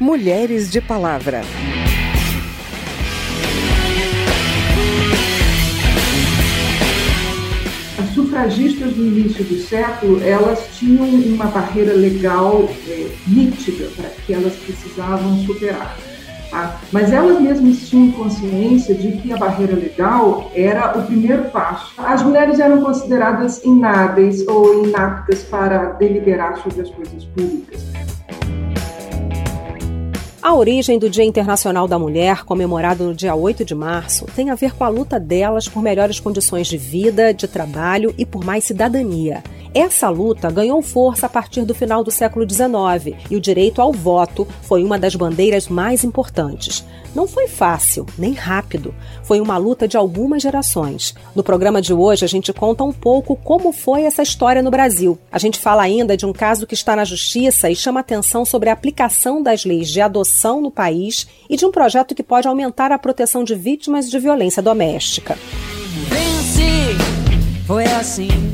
Mulheres de Palavra. As sufragistas no início do século, elas tinham uma barreira legal é, nítida para que elas precisavam superar. Tá? Mas elas mesmas tinham consciência de que a barreira legal era o primeiro passo. As mulheres eram consideradas inábeis ou inaptas para deliberar sobre as coisas públicas. A origem do Dia Internacional da Mulher, comemorado no dia 8 de março, tem a ver com a luta delas por melhores condições de vida, de trabalho e por mais cidadania. Essa luta ganhou força a partir do final do século XIX e o direito ao voto foi uma das bandeiras mais importantes. Não foi fácil, nem rápido. Foi uma luta de algumas gerações. No programa de hoje, a gente conta um pouco como foi essa história no Brasil. A gente fala ainda de um caso que está na justiça e chama atenção sobre a aplicação das leis de adoção no país e de um projeto que pode aumentar a proteção de vítimas de violência doméstica. Vence, foi assim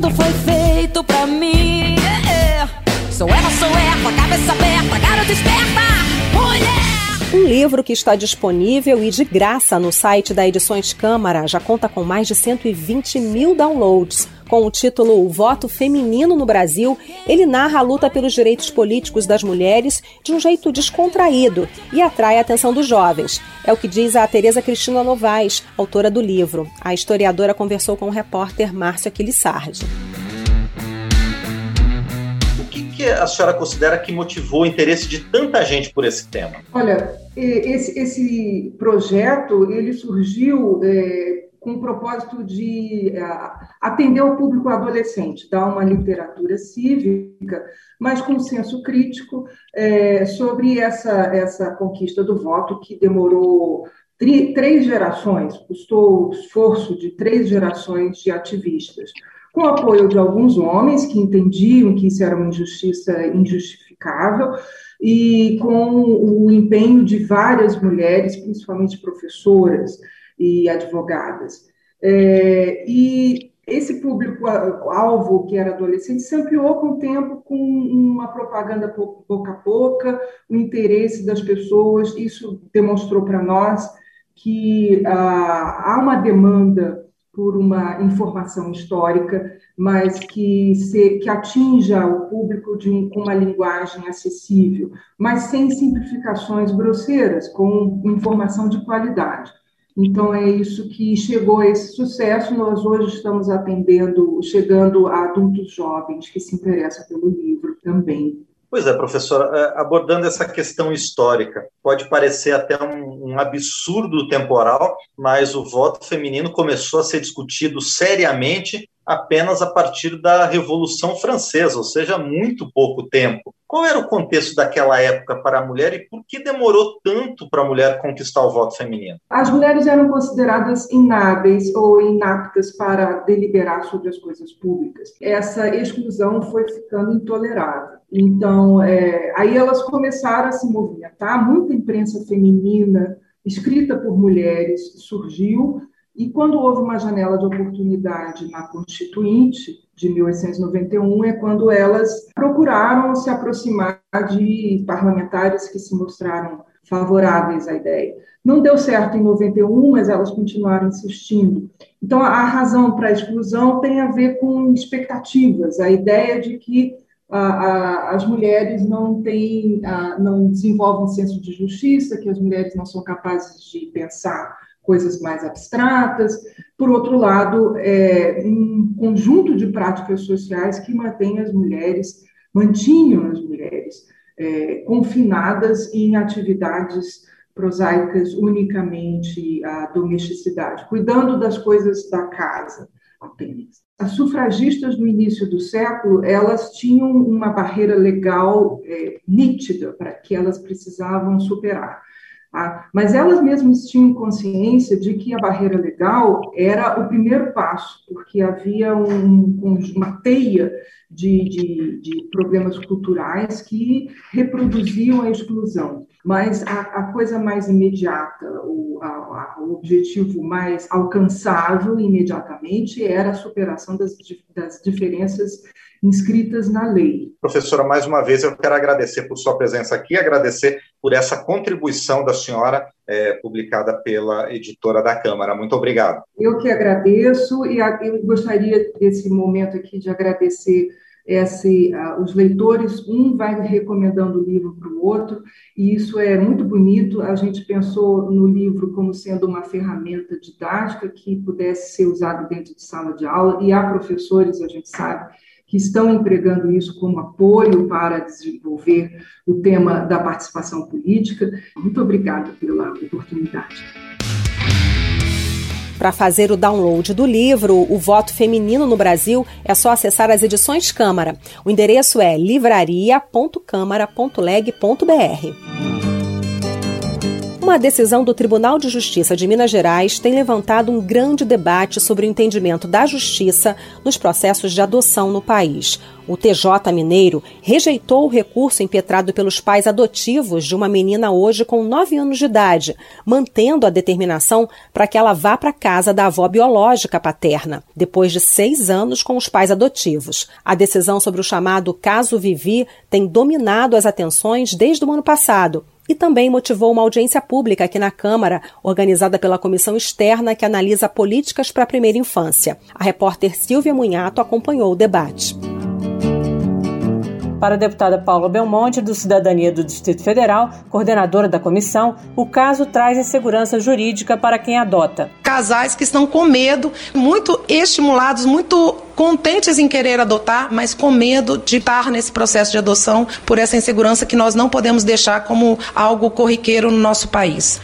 mundo foi feito pra mim. Sou ela, sou ela, cabeça aberta, garota esperta, mulher. Um livro que está disponível e de graça no site da Edições Câmara já conta com mais de 120 mil downloads com o título O Voto Feminino no Brasil, ele narra a luta pelos direitos políticos das mulheres de um jeito descontraído e atrai a atenção dos jovens. É o que diz a Tereza Cristina Novaes, autora do livro. A historiadora conversou com o repórter Márcio. O que, a senhora considera que motivou o interesse de tanta gente por esse tema? Olha, esse, esse projeto ele surgiu é, com o propósito de uh, atender o público adolescente, dar uma literatura cívica, mas com senso crítico é, sobre essa, essa conquista do voto que demorou três gerações, custou o esforço de três gerações de ativistas, com o apoio de alguns homens que entendiam que isso era uma injustiça injustificável, e com o empenho de várias mulheres, principalmente professoras, e advogadas. É, e esse público-alvo, que era adolescente, se ampliou com o tempo com uma propaganda pouco a pouco, o interesse das pessoas. Isso demonstrou para nós que ah, há uma demanda por uma informação histórica, mas que, se, que atinja o público de um, com uma linguagem acessível, mas sem simplificações grosseiras, com informação de qualidade. Então, é isso que chegou a esse sucesso. Nós hoje estamos atendendo, chegando a adultos jovens que se interessam pelo livro também. Pois é, professora, é, abordando essa questão histórica, pode parecer até um, um, absurdo temporal, mas o voto feminino começou a ser discutido seriamente apenas a partir da Revolução Francesa, ou seja, muito pouco tempo. Qual era o contexto daquela época para a mulher e por que demorou tanto para a mulher conquistar o voto feminino? As mulheres eram consideradas inábeis ou inaptas para deliberar sobre as coisas públicas. Essa exclusão foi ficando intolerável. Então, é, aí elas começaram a se movimentar, muita imprensa feminina, escrita por mulheres, surgiu, e quando houve uma janela de oportunidade na Constituinte de 1891, é quando elas procuraram se aproximar de parlamentares que se mostraram favoráveis à ideia. Não deu certo em 91, mas elas continuaram insistindo. Então, a razão para a exclusão tem a ver com expectativas, a ideia de que as mulheres não têm, não desenvolvem senso de justiça, que as mulheres não são capazes de pensar coisas mais abstratas. Por outro lado, é um conjunto de práticas sociais que mantém as mulheres, mantinham as mulheres é, confinadas em atividades prosaicas unicamente à domesticidade, cuidando das coisas da casa apenas. As sufragistas no início do século, elas tinham uma barreira legal é, nítida para que elas precisavam superar. Tá? Mas elas mesmas tinham consciência de que a barreira legal era o primeiro passo, porque havia um, uma teia de, de, de, problemas culturais que reproduziam a exclusão. Mas a, a coisa mais imediata, o, a, o, objetivo mais alcançável imediatamente era a superação das, das diferenças inscritas na lei. Professora, mais uma vez eu quero agradecer por sua presença aqui, agradecer por essa contribuição da senhora é, publicada pela editora da Câmara. Muito obrigado. Eu que agradeço e eu gostaria desse momento aqui de agradecer esse, uh, os leitores, um vai recomendando o livro para o outro, e isso é muito bonito. A gente pensou no livro como sendo uma ferramenta didática que pudesse ser usada dentro de sala de aula, e há professores, a gente sabe, que estão empregando isso como apoio para desenvolver o tema da participação política. Muito obrigada pela oportunidade. Para fazer o download do livro O Voto Feminino no Brasil, é só acessar as edições Câmara. O endereço é livraria.câmara.leg.br. Uma decisão do Tribunal de Justiça de Minas Gerais tem levantado um grande debate sobre o entendimento da justiça nos processos de adoção no país. O TJ Mineiro rejeitou o recurso impetrado pelos pais adotivos de uma menina hoje com 9 anos de idade, mantendo a determinação para que ela vá para a casa da avó biológica paterna, depois de seis anos com os pais adotivos. A decisão sobre o chamado caso Vivi tem dominado as atenções desde o ano passado e também motivou uma audiência pública aqui na Câmara, organizada pela comissão externa que analisa políticas para a primeira infância. A repórter Silvia Munhato acompanhou o debate. Para a deputada Paula Belmonte, do Cidadania do Distrito Federal, coordenadora da comissão, o caso traz insegurança jurídica para quem adota. Casais que estão com medo, muito estimulados, muito contentes em querer adotar, mas com medo de estar nesse processo de adoção por essa insegurança que nós não podemos deixar como algo corriqueiro no nosso país.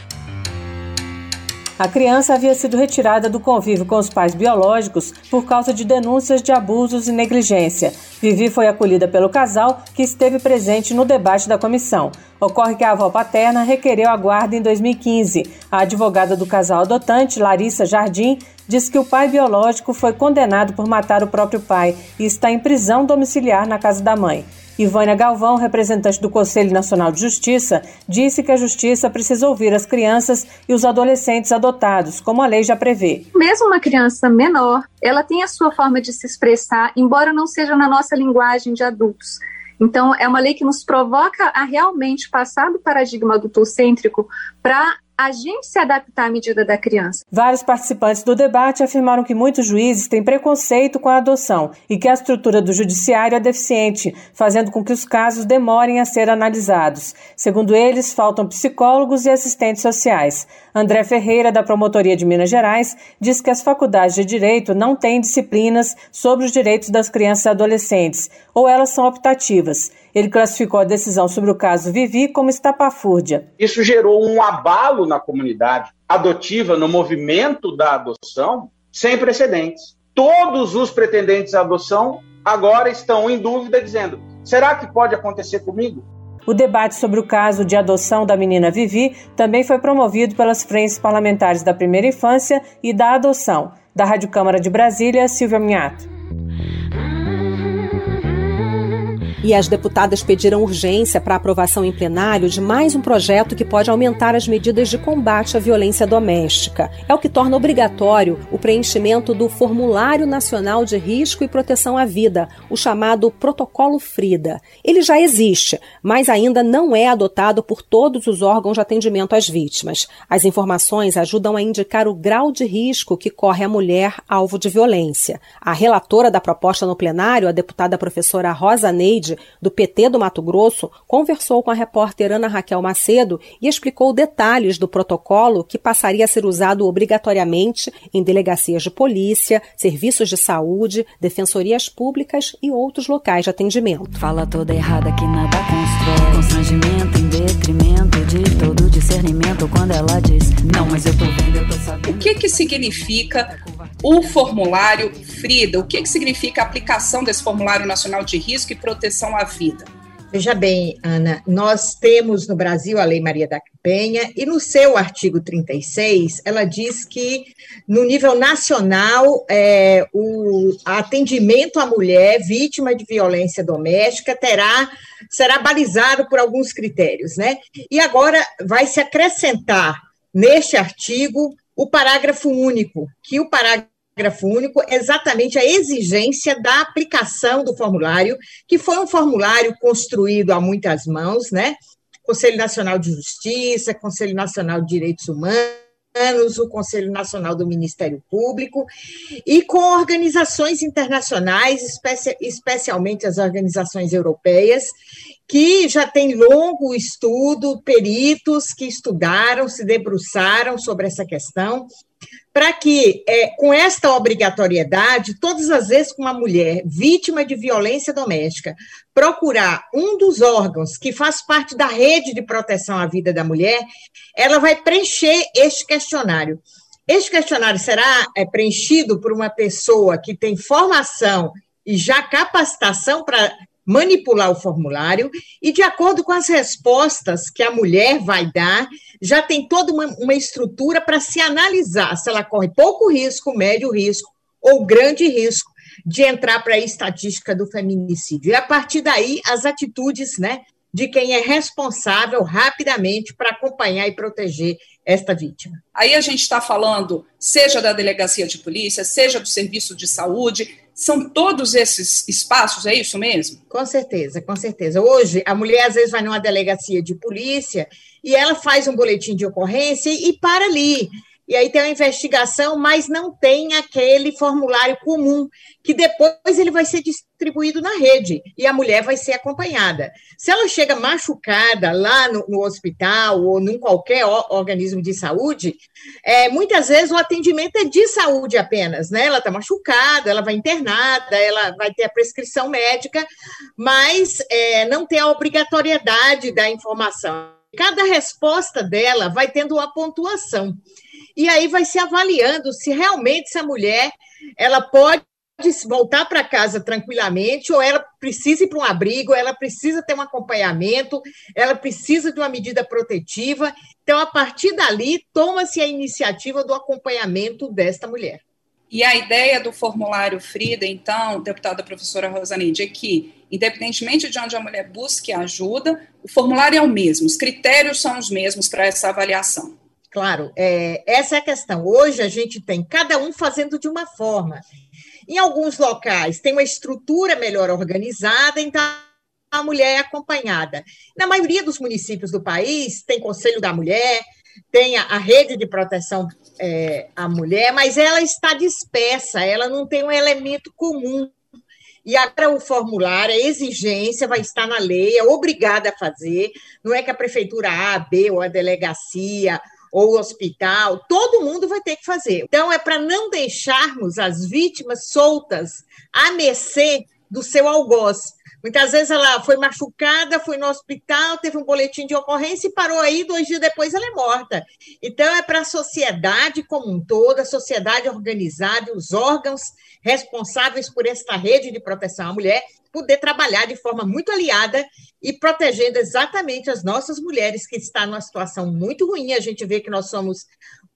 A criança havia sido retirada do convívio com os pais biológicos por causa de denúncias de abusos e negligência. Vivi foi acolhida pelo casal, que esteve presente no debate da comissão. Ocorre que a avó paterna requereu a guarda em 2015. A advogada do casal adotante, Larissa Jardim, diz que o pai biológico foi condenado por matar o próprio pai e está em prisão domiciliar na casa da mãe. Ivânia Galvão, representante do Conselho Nacional de Justiça, disse que a Justiça precisa ouvir as crianças e os adolescentes adotados, como a lei já prevê. Mesmo uma criança menor, ela tem a sua forma de se expressar, embora não seja na nossa linguagem de adultos. Então, é uma lei que nos provoca a realmente passar do paradigma adultocêntrico para a gente se adaptar à medida da criança. Vários participantes do debate afirmaram que muitos juízes têm preconceito com a adoção e que a estrutura do judiciário é deficiente, fazendo com que os casos demorem a ser analisados. Segundo eles, faltam psicólogos e assistentes sociais. André Ferreira, da Promotoria de Minas Gerais, diz que as faculdades de direito não têm disciplinas sobre os direitos das crianças e adolescentes, ou elas são optativas. Ele classificou a decisão sobre o caso Vivi como estapafúrdia. Isso gerou um abalo na comunidade adotiva, no movimento da adoção, sem precedentes. Todos os pretendentes à adoção agora estão em dúvida, dizendo: será que pode acontecer comigo? O debate sobre o caso de adoção da menina Vivi também foi promovido pelas frentes parlamentares da primeira infância e da adoção. Da Rádio Câmara de Brasília, Silvia Minhato. E as deputadas pediram urgência para aprovação em plenário de mais um projeto que pode aumentar as medidas de combate à violência doméstica. É o que torna obrigatório o preenchimento do Formulário Nacional de Risco e Proteção à Vida, o chamado Protocolo Frida. Ele já existe, mas ainda não é adotado por todos os órgãos de atendimento às vítimas. As informações ajudam a indicar o grau de risco que corre a mulher alvo de violência. A relatora da proposta no plenário, a deputada professora Rosa Neide, do PT do Mato Grosso, conversou com a repórter Ana Raquel Macedo e explicou detalhes do protocolo que passaria a ser usado obrigatoriamente em delegacias de polícia, serviços de saúde, defensorias públicas e outros locais de atendimento. Fala toda errada que nada constrói constrangimento em detrimento de todo discernimento quando ela diz não, mas eu tô vendo, eu tô sabendo. O que que significa o formulário Frida? O que que significa a aplicação desse formulário nacional de risco e proteção à vida? Veja bem, Ana, nós temos no Brasil a Lei Maria da Penha, e no seu artigo 36, ela diz que, no nível nacional, é, o atendimento à mulher vítima de violência doméstica terá, será balizado por alguns critérios, né? E agora vai se acrescentar neste artigo o parágrafo único, que o parágrafo parágrafo único exatamente a exigência da aplicação do formulário, que foi um formulário construído a muitas mãos, né? Conselho Nacional de Justiça, Conselho Nacional de Direitos Humanos, o Conselho Nacional do Ministério Público, e com organizações internacionais, especi especialmente as organizações europeias, que já tem longo estudo, peritos que estudaram, se debruçaram sobre essa questão, para que, é, com esta obrigatoriedade, todas as vezes que uma mulher vítima de violência doméstica procurar um dos órgãos que faz parte da rede de proteção à vida da mulher, ela vai preencher este questionário. Este questionário será é, preenchido por uma pessoa que tem formação e já capacitação para manipular o formulário e, de acordo com as respostas que a mulher vai dar, já tem toda uma, uma estrutura para se analisar se ela corre pouco risco, médio risco ou grande risco de entrar para a estatística do feminicídio. E, a partir daí, as atitudes né, de quem é responsável rapidamente para acompanhar e proteger esta vítima. Aí a gente está falando, seja da delegacia de polícia, seja do serviço de saúde, são todos esses espaços, é isso mesmo? Com certeza, com certeza. Hoje, a mulher às vezes vai numa delegacia de polícia e ela faz um boletim de ocorrência e para ali e aí tem uma investigação, mas não tem aquele formulário comum, que depois ele vai ser distribuído na rede e a mulher vai ser acompanhada. Se ela chega machucada lá no, no hospital ou em qualquer organismo de saúde, é, muitas vezes o atendimento é de saúde apenas, né? Ela está machucada, ela vai internada, ela vai ter a prescrição médica, mas é, não tem a obrigatoriedade da informação. Cada resposta dela vai tendo uma pontuação e aí vai se avaliando se realmente essa mulher ela pode voltar para casa tranquilamente, ou ela precisa ir para um abrigo, ela precisa ter um acompanhamento, ela precisa de uma medida protetiva. Então, a partir dali, toma-se a iniciativa do acompanhamento desta mulher. E a ideia do formulário Frida, então, deputada professora Rosanide, é que, independentemente de onde a mulher busque ajuda, o formulário é o mesmo, os critérios são os mesmos para essa avaliação. Claro, é, essa é a questão. Hoje a gente tem cada um fazendo de uma forma. Em alguns locais tem uma estrutura melhor organizada, então a mulher é acompanhada. Na maioria dos municípios do país tem Conselho da Mulher, tem a, a rede de proteção é, à mulher, mas ela está dispersa, ela não tem um elemento comum. E agora o formulário, a exigência vai estar na lei, é obrigada a fazer, não é que a prefeitura A, B ou a delegacia ou hospital, todo mundo vai ter que fazer. Então, é para não deixarmos as vítimas soltas a mercê do seu algoz. Muitas vezes ela foi machucada, foi no hospital, teve um boletim de ocorrência e parou aí, dois dias depois ela é morta. Então, é para a sociedade como um todo, a sociedade organizada, os órgãos responsáveis por esta rede de proteção à mulher, poder trabalhar de forma muito aliada e protegendo exatamente as nossas mulheres que estão numa situação muito ruim. A gente vê que nós somos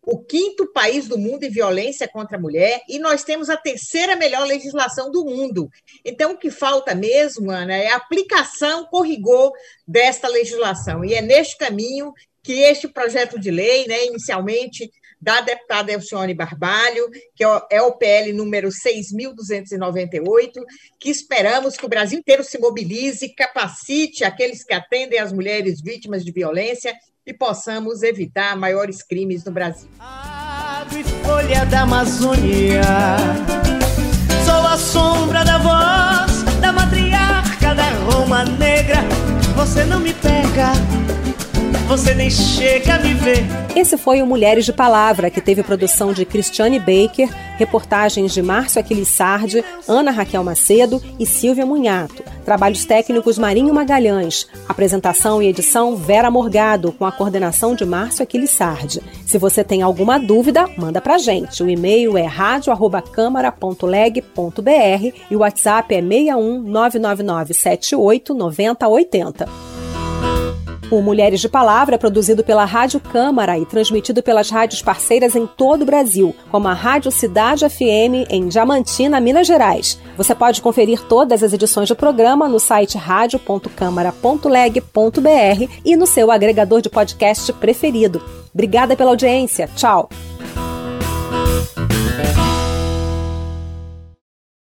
o quinto país do mundo em violência contra a mulher e nós temos a terceira melhor legislação do mundo. Então, o que falta mesmo, Ana, é a aplicação com rigor desta legislação. E é neste caminho que este projeto de lei, né, inicialmente da deputada Elcione Barbalho, que é o PL número 6.298, que esperamos que o Brasil inteiro se mobilize, capacite aqueles que atendem as mulheres vítimas de violência e possamos evitar maiores crimes no Brasil. Ave folha da Amazônia, sou a sombra da voz da matriarca da Roma Negra, você não me pega você nem chega a me ver. Esse foi o Mulheres de Palavra, que teve produção de Cristiane Baker, reportagens de Márcio Aquilissardi, Ana Raquel Macedo e Silvia Munhato. Trabalhos técnicos Marinho Magalhães. Apresentação e edição Vera Morgado, com a coordenação de Márcio Aquilissardi. Se você tem alguma dúvida, manda pra gente. O e-mail é radio@câmara.leg.br e o WhatsApp é 61 999 78 9080. O Mulheres de Palavra é produzido pela Rádio Câmara e transmitido pelas rádios parceiras em todo o Brasil, como a Rádio Cidade FM em Diamantina, Minas Gerais. Você pode conferir todas as edições do programa no site radio.câmara.leg.br e no seu agregador de podcast preferido. Obrigada pela audiência. Tchau.